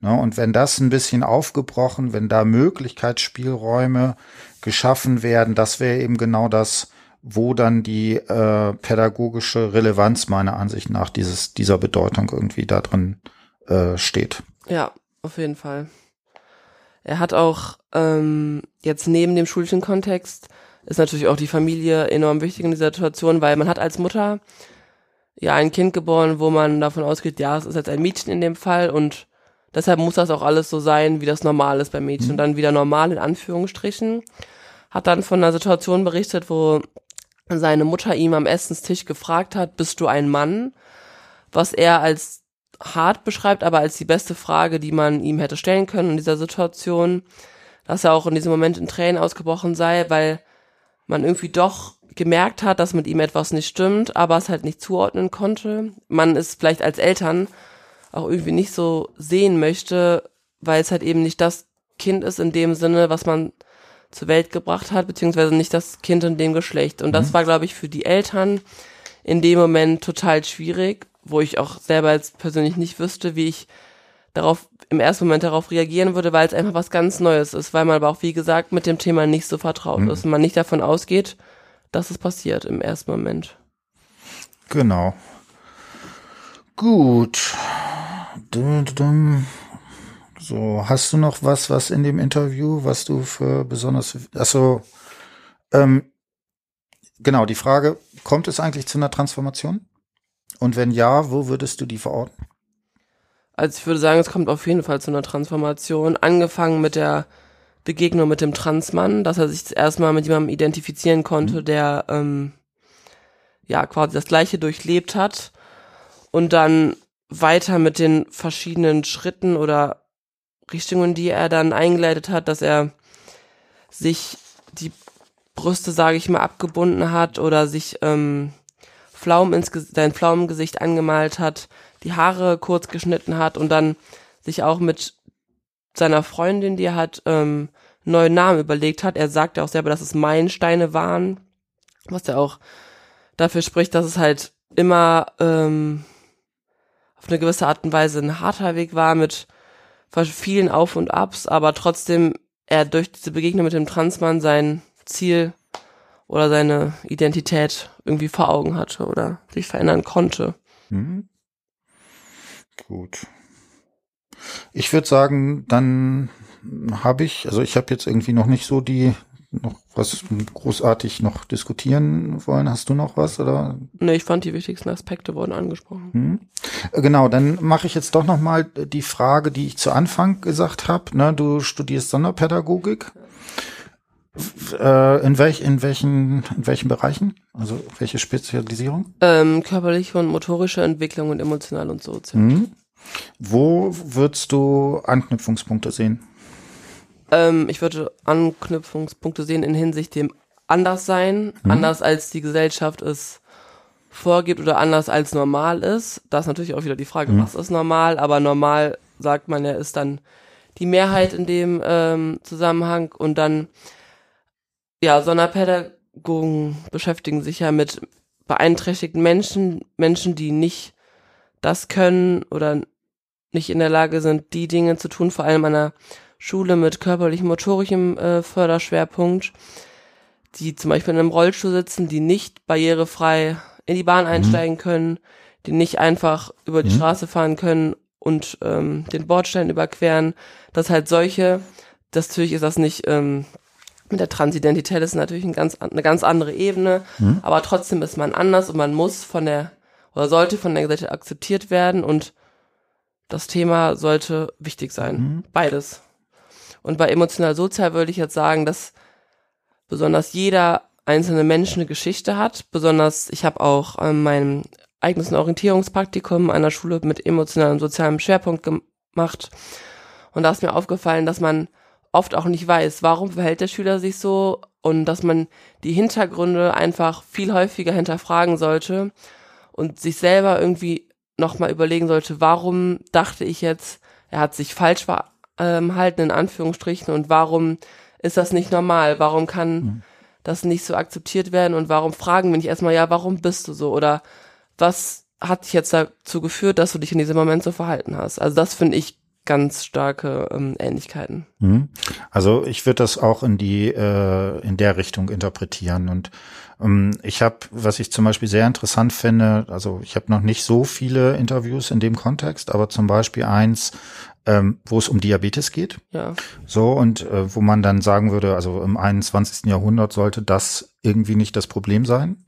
Ne, und wenn das ein bisschen aufgebrochen, wenn da Möglichkeitsspielräume geschaffen werden, das wäre eben genau das, wo dann die äh, pädagogische Relevanz meiner Ansicht nach dieses, dieser Bedeutung irgendwie da drin äh, steht. Ja, auf jeden Fall. Er hat auch ähm, jetzt neben dem schulischen Kontext ist natürlich auch die Familie enorm wichtig in dieser Situation, weil man hat als Mutter ja ein Kind geboren, wo man davon ausgeht, ja, es ist jetzt ein Mädchen in dem Fall und deshalb muss das auch alles so sein, wie das normal ist beim Mädchen mhm. und dann wieder normal in Anführungsstrichen. Hat dann von einer Situation berichtet, wo seine Mutter ihm am Essenstisch gefragt hat, bist du ein Mann? Was er als hart beschreibt, aber als die beste Frage, die man ihm hätte stellen können in dieser Situation, dass er auch in diesem Moment in Tränen ausgebrochen sei, weil man irgendwie doch gemerkt hat, dass mit ihm etwas nicht stimmt, aber es halt nicht zuordnen konnte. Man es vielleicht als Eltern auch irgendwie nicht so sehen möchte, weil es halt eben nicht das Kind ist in dem Sinne, was man zur Welt gebracht hat, beziehungsweise nicht das Kind in dem Geschlecht. Und das mhm. war, glaube ich, für die Eltern in dem Moment total schwierig, wo ich auch selber jetzt persönlich nicht wüsste, wie ich darauf im ersten Moment darauf reagieren würde, weil es einfach was ganz Neues ist, weil man aber auch, wie gesagt, mit dem Thema nicht so vertraut mhm. ist und man nicht davon ausgeht, dass es passiert im ersten Moment. Genau. Gut. So, hast du noch was, was in dem Interview, was du für besonders, also, ähm, genau, die Frage, kommt es eigentlich zu einer Transformation? Und wenn ja, wo würdest du die verorten? Also ich würde sagen, es kommt auf jeden Fall zu einer Transformation. Angefangen mit der Begegnung mit dem Transmann, dass er sich erstmal mit jemandem identifizieren konnte, mhm. der ähm, ja quasi das Gleiche durchlebt hat. Und dann weiter mit den verschiedenen Schritten oder Richtungen, die er dann eingeleitet hat, dass er sich die Brüste, sage ich mal, abgebunden hat oder sich ähm, Pflaumen ins, sein Pflaumengesicht angemalt hat, die Haare kurz geschnitten hat und dann sich auch mit seiner Freundin, die er hat, ähm, neuen Namen überlegt hat. Er sagte auch selber, dass es Meilensteine waren, was ja auch dafür spricht, dass es halt immer ähm, auf eine gewisse Art und Weise ein harter Weg war mit vielen Auf und Abs, aber trotzdem er durch diese Begegnung mit dem Transmann sein Ziel oder seine Identität irgendwie vor Augen hatte oder sich verändern konnte. Mhm. Gut. Ich würde sagen, dann habe ich, also ich habe jetzt irgendwie noch nicht so die noch was großartig noch diskutieren wollen. Hast du noch was oder? Nee, ich fand die wichtigsten Aspekte wurden angesprochen. Hm. Genau, dann mache ich jetzt doch noch mal die Frage, die ich zu Anfang gesagt habe. Ne, du studierst Sonderpädagogik. Äh, in, welch, in, welchen, in welchen Bereichen? Also welche Spezialisierung? Ähm, körperliche und motorische Entwicklung und emotional und sozial. Mhm. Wo würdest du Anknüpfungspunkte sehen? Ähm, ich würde Anknüpfungspunkte sehen in Hinsicht dem Anderssein, mhm. anders als die Gesellschaft es vorgibt oder anders als normal ist. Das ist natürlich auch wieder die Frage, mhm. was ist normal, aber normal sagt man ja, ist dann die Mehrheit in dem ähm, Zusammenhang und dann ja, Sonderpädagogen beschäftigen sich ja mit beeinträchtigten Menschen, Menschen, die nicht das können oder nicht in der Lage sind, die Dinge zu tun, vor allem an einer Schule mit körperlichem, motorischem äh, Förderschwerpunkt, die zum Beispiel in einem Rollstuhl sitzen, die nicht barrierefrei in die Bahn mhm. einsteigen mhm. können, die nicht einfach über die mhm. Straße fahren können und ähm, den Bordstein überqueren. Das halt solche, das natürlich ist das nicht ähm, mit der Transidentität ist natürlich ein ganz, eine ganz andere Ebene, mhm. aber trotzdem ist man anders und man muss von der oder sollte von der Gesellschaft akzeptiert werden und das Thema sollte wichtig sein. Mhm. Beides. Und bei emotional sozial würde ich jetzt sagen, dass besonders jeder einzelne Mensch eine Geschichte hat. Besonders, ich habe auch ähm, mein eigenes Orientierungspraktikum an einer Schule mit emotionalem und sozialem Schwerpunkt gemacht. Und da ist mir aufgefallen, dass man oft auch nicht weiß, warum verhält der Schüler sich so und dass man die Hintergründe einfach viel häufiger hinterfragen sollte und sich selber irgendwie nochmal überlegen sollte, warum dachte ich jetzt, er hat sich falsch verhalten, in Anführungsstrichen, und warum ist das nicht normal? Warum kann mhm. das nicht so akzeptiert werden? Und warum fragen wir nicht erstmal, ja, warum bist du so? Oder was hat dich jetzt dazu geführt, dass du dich in diesem Moment so verhalten hast? Also das finde ich ganz starke ähm, Ähnlichkeiten. Mhm. Also ich würde das auch in die äh, in der Richtung interpretieren und ähm, ich habe, was ich zum Beispiel sehr interessant finde, also ich habe noch nicht so viele Interviews in dem Kontext, aber zum Beispiel eins, ähm, wo es um Diabetes geht. Ja. So und äh, wo man dann sagen würde, also im 21. Jahrhundert sollte das irgendwie nicht das Problem sein.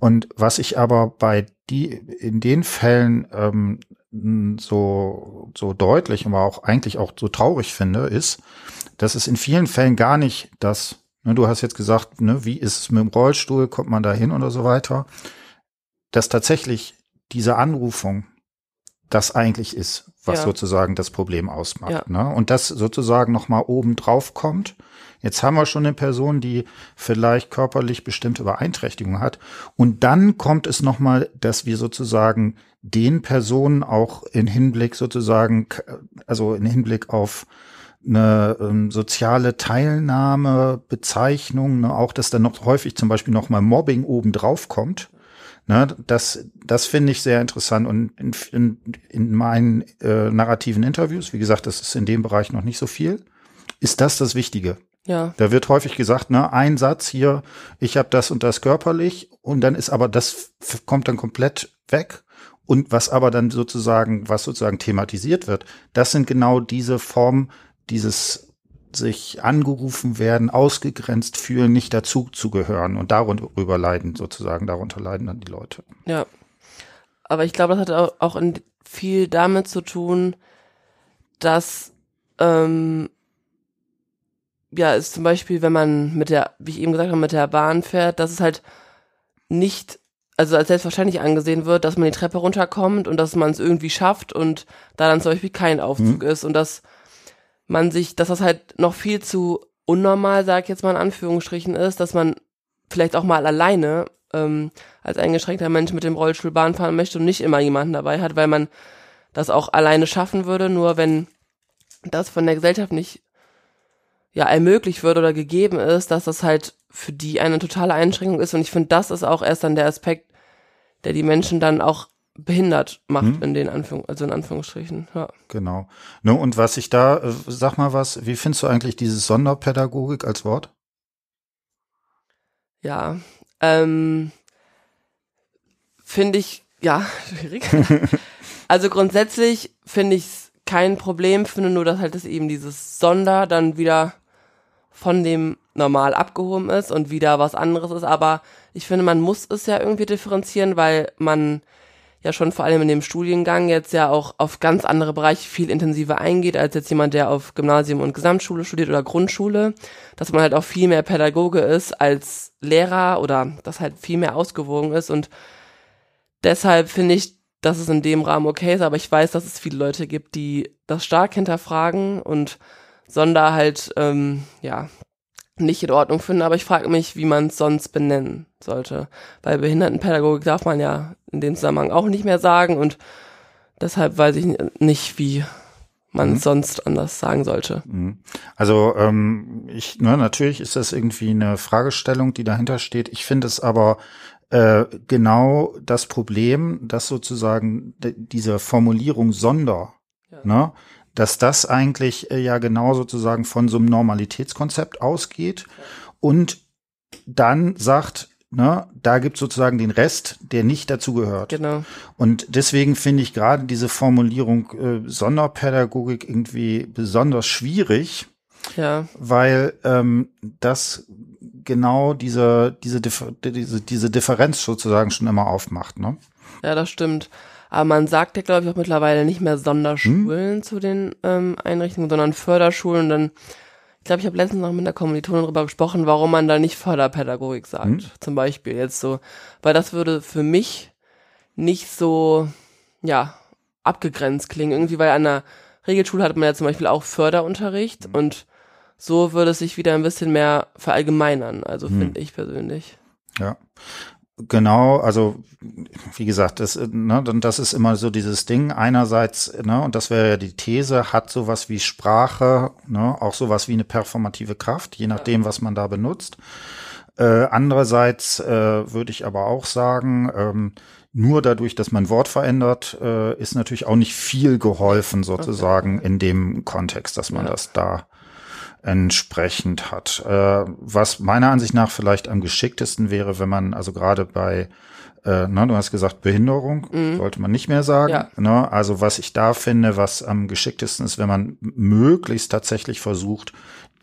Und was ich aber bei die in den Fällen ähm, so, so deutlich, aber auch eigentlich auch so traurig finde, ist, dass es in vielen Fällen gar nicht das, ne, du hast jetzt gesagt, ne, wie ist es mit dem Rollstuhl, kommt man da hin oder so weiter, dass tatsächlich diese Anrufung das eigentlich ist, was ja. sozusagen das Problem ausmacht. Ja. Ne? Und das sozusagen nochmal oben drauf kommt. Jetzt haben wir schon eine Person, die vielleicht körperlich bestimmte Beeinträchtigungen hat. Und dann kommt es nochmal, dass wir sozusagen den Personen auch in Hinblick sozusagen, also in Hinblick auf eine ähm, soziale Teilnahme, Bezeichnung, ne, auch dass dann noch häufig zum Beispiel noch mal Mobbing oben drauf kommt. Ne, das das finde ich sehr interessant und in, in, in meinen äh, narrativen Interviews, wie gesagt, das ist in dem Bereich noch nicht so viel, ist das das Wichtige. Ja. Da wird häufig gesagt, ne, ein Satz hier, ich habe das und das körperlich und dann ist aber das kommt dann komplett weg und was aber dann sozusagen, was sozusagen thematisiert wird, das sind genau diese Formen dieses sich angerufen werden, ausgegrenzt fühlen, nicht dazu zu gehören und darüber leiden sozusagen, darunter leiden dann die Leute. Ja. Aber ich glaube, das hat auch viel damit zu tun, dass ähm, ja, ist zum Beispiel, wenn man mit der, wie ich eben gesagt habe, mit der Bahn fährt, dass es halt nicht also als selbstverständlich angesehen wird, dass man die Treppe runterkommt und dass man es irgendwie schafft und da dann zum Beispiel kein Aufzug mhm. ist und dass man sich, dass das halt noch viel zu unnormal, sag ich jetzt mal in Anführungsstrichen, ist, dass man vielleicht auch mal alleine ähm, als eingeschränkter Mensch mit dem Rollstuhl Bahn fahren möchte und nicht immer jemanden dabei hat, weil man das auch alleine schaffen würde, nur wenn das von der Gesellschaft nicht ja ermöglicht wird oder gegeben ist, dass das halt für die eine totale Einschränkung ist. Und ich finde, das ist auch erst dann der Aspekt, der die Menschen dann auch behindert macht hm. in den Anführung, also in Anführungsstrichen, ja. Genau. Ne, und was ich da, äh, sag mal was, wie findest du eigentlich dieses Sonderpädagogik als Wort? Ja, ähm, finde ich, ja, schwierig. also grundsätzlich finde ich es kein Problem, finde nur, dass halt das eben dieses Sonder dann wieder von dem normal abgehoben ist und wieder was anderes ist. Aber ich finde, man muss es ja irgendwie differenzieren, weil man ja schon vor allem in dem Studiengang jetzt ja auch auf ganz andere Bereiche viel intensiver eingeht, als jetzt jemand, der auf Gymnasium und Gesamtschule studiert oder Grundschule, dass man halt auch viel mehr Pädagoge ist als Lehrer oder das halt viel mehr ausgewogen ist. Und deshalb finde ich, dass es in dem Rahmen okay ist, aber ich weiß, dass es viele Leute gibt, die das stark hinterfragen und Sonder halt, ähm, ja, nicht in Ordnung finden, aber ich frage mich, wie man es sonst benennen sollte. Bei Behindertenpädagogik darf man ja in dem Zusammenhang auch nicht mehr sagen und deshalb weiß ich nicht, wie man mhm. sonst anders sagen sollte. Mhm. Also ähm, ich, ne, natürlich ist das irgendwie eine Fragestellung, die dahinter steht. Ich finde es aber äh, genau das Problem, dass sozusagen diese Formulierung Sonder, ja. ne, dass das eigentlich äh, ja genau sozusagen von so einem Normalitätskonzept ausgeht und dann sagt, ne, da gibt sozusagen den Rest, der nicht dazugehört. Genau. Und deswegen finde ich gerade diese Formulierung äh, Sonderpädagogik irgendwie besonders schwierig. Ja. Weil ähm, das genau diese, diese, diese, diese Differenz sozusagen schon immer aufmacht, ne? Ja, das stimmt. Aber man sagt ja, glaube ich, auch mittlerweile nicht mehr Sonderschulen hm? zu den ähm, Einrichtungen, sondern Förderschulen. Dann, ich glaube, ich habe letztens noch mit einer Kommilitonin darüber gesprochen, warum man da nicht Förderpädagogik sagt, hm? zum Beispiel jetzt so. Weil das würde für mich nicht so, ja, abgegrenzt klingen. Irgendwie, weil an einer Regelschule hat man ja zum Beispiel auch Förderunterricht hm. und so würde es sich wieder ein bisschen mehr verallgemeinern, also hm. finde ich persönlich. Ja. Genau, also wie gesagt, das, ne, das ist immer so dieses Ding. Einerseits, ne, und das wäre ja die These, hat sowas wie Sprache, ne, auch sowas wie eine performative Kraft, je nachdem, was man da benutzt. Äh, andererseits äh, würde ich aber auch sagen, ähm, nur dadurch, dass man Wort verändert, äh, ist natürlich auch nicht viel geholfen sozusagen okay. in dem Kontext, dass man ja. das da entsprechend hat. Äh, was meiner Ansicht nach vielleicht am geschicktesten wäre, wenn man also gerade bei äh, na, du hast gesagt Behinderung, mhm. sollte man nicht mehr sagen. Ja. Ne? Also was ich da finde, was am geschicktesten ist, wenn man möglichst tatsächlich versucht,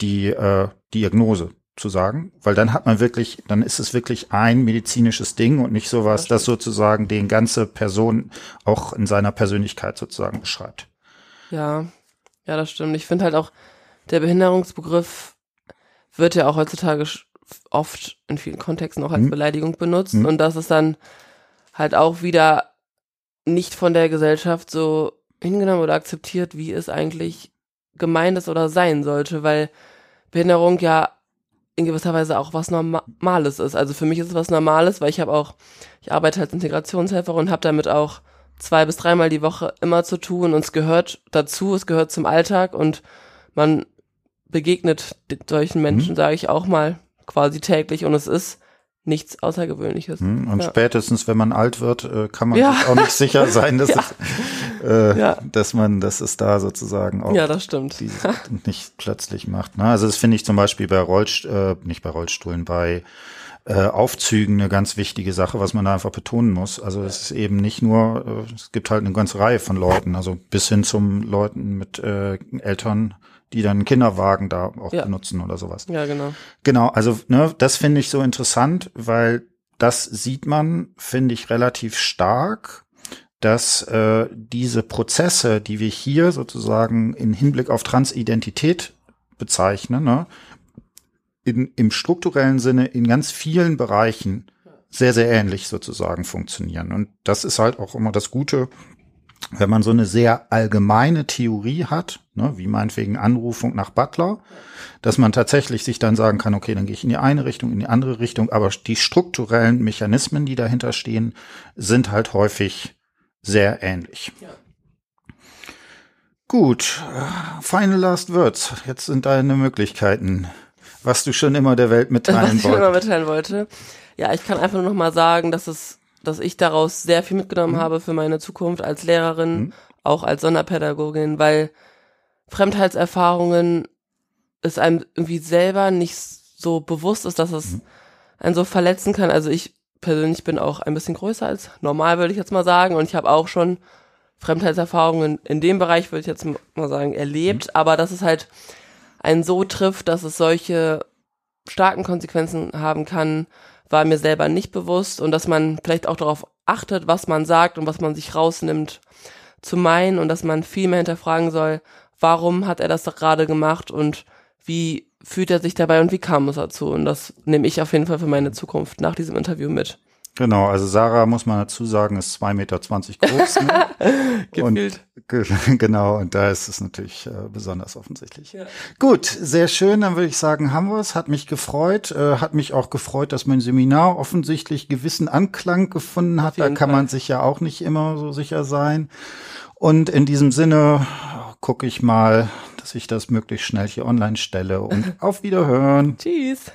die äh, Diagnose zu sagen, weil dann hat man wirklich, dann ist es wirklich ein medizinisches Ding und nicht sowas, das, das sozusagen den ganze Person auch in seiner Persönlichkeit sozusagen beschreibt. Ja, ja, das stimmt. Ich finde halt auch, der Behinderungsbegriff wird ja auch heutzutage oft in vielen Kontexten auch als mhm. Beleidigung benutzt mhm. und das ist dann halt auch wieder nicht von der Gesellschaft so hingenommen oder akzeptiert, wie es eigentlich gemeint ist oder sein sollte, weil Behinderung ja in gewisser Weise auch was Normales ist. Also für mich ist es was Normales, weil ich habe auch, ich arbeite als Integrationshelferin und habe damit auch zwei bis dreimal die Woche immer zu tun und es gehört dazu, es gehört zum Alltag und man begegnet solchen Menschen, mhm. sage ich auch mal, quasi täglich und es ist nichts Außergewöhnliches. Mhm. Und ja. spätestens, wenn man alt wird, äh, kann man ja. sich auch nicht sicher sein, dass, ja. es, äh, dass man, dass es da sozusagen auch ja, das stimmt. Nicht plötzlich macht. Ne? Also das finde ich zum Beispiel bei Rollst äh, nicht bei Rollstuhlen, bei äh, Aufzügen eine ganz wichtige Sache, was man da einfach betonen muss. Also es ist eben nicht nur, äh, es gibt halt eine ganze Reihe von Leuten, also bis hin zum Leuten mit äh, Eltern, die dann Kinderwagen da auch ja. benutzen oder sowas. Ja, genau. Genau, also ne, das finde ich so interessant, weil das sieht man, finde ich, relativ stark, dass äh, diese Prozesse, die wir hier sozusagen in Hinblick auf Transidentität bezeichnen, ne, in, im strukturellen Sinne in ganz vielen Bereichen sehr, sehr ähnlich sozusagen funktionieren. Und das ist halt auch immer das Gute wenn man so eine sehr allgemeine Theorie hat, ne, wie meinetwegen Anrufung nach Butler, dass man tatsächlich sich dann sagen kann, okay, dann gehe ich in die eine Richtung, in die andere Richtung, aber die strukturellen Mechanismen, die dahinter stehen, sind halt häufig sehr ähnlich. Ja. Gut, final last words. Jetzt sind deine Möglichkeiten, was du schon immer der Welt mitteilen wolltest. Was ich schon immer mitteilen wollte. Ja, ich kann einfach nur noch mal sagen, dass es dass ich daraus sehr viel mitgenommen mhm. habe für meine Zukunft als Lehrerin, mhm. auch als Sonderpädagogin, weil Fremdheitserfahrungen es einem irgendwie selber nicht so bewusst ist, dass es mhm. einen so verletzen kann. Also ich persönlich bin auch ein bisschen größer als normal, würde ich jetzt mal sagen. Und ich habe auch schon Fremdheitserfahrungen in dem Bereich, würde ich jetzt mal sagen, erlebt. Mhm. Aber dass es halt einen so trifft, dass es solche starken Konsequenzen haben kann, war mir selber nicht bewusst und dass man vielleicht auch darauf achtet, was man sagt und was man sich rausnimmt zu meinen und dass man viel mehr hinterfragen soll, warum hat er das gerade gemacht und wie fühlt er sich dabei und wie kam es dazu? Und das nehme ich auf jeden Fall für meine Zukunft nach diesem Interview mit. Genau, also Sarah, muss man dazu sagen, ist zwei Meter zwanzig groß. Ne? Und, genau, und da ist es natürlich äh, besonders offensichtlich. Ja. Gut, sehr schön, dann würde ich sagen, haben wir es. Hat mich gefreut. Äh, hat mich auch gefreut, dass mein Seminar offensichtlich gewissen Anklang gefunden hat. Da kann Fall. man sich ja auch nicht immer so sicher sein. Und in diesem Sinne gucke ich mal, dass ich das möglichst schnell hier online stelle. Und auf Wiederhören. Tschüss.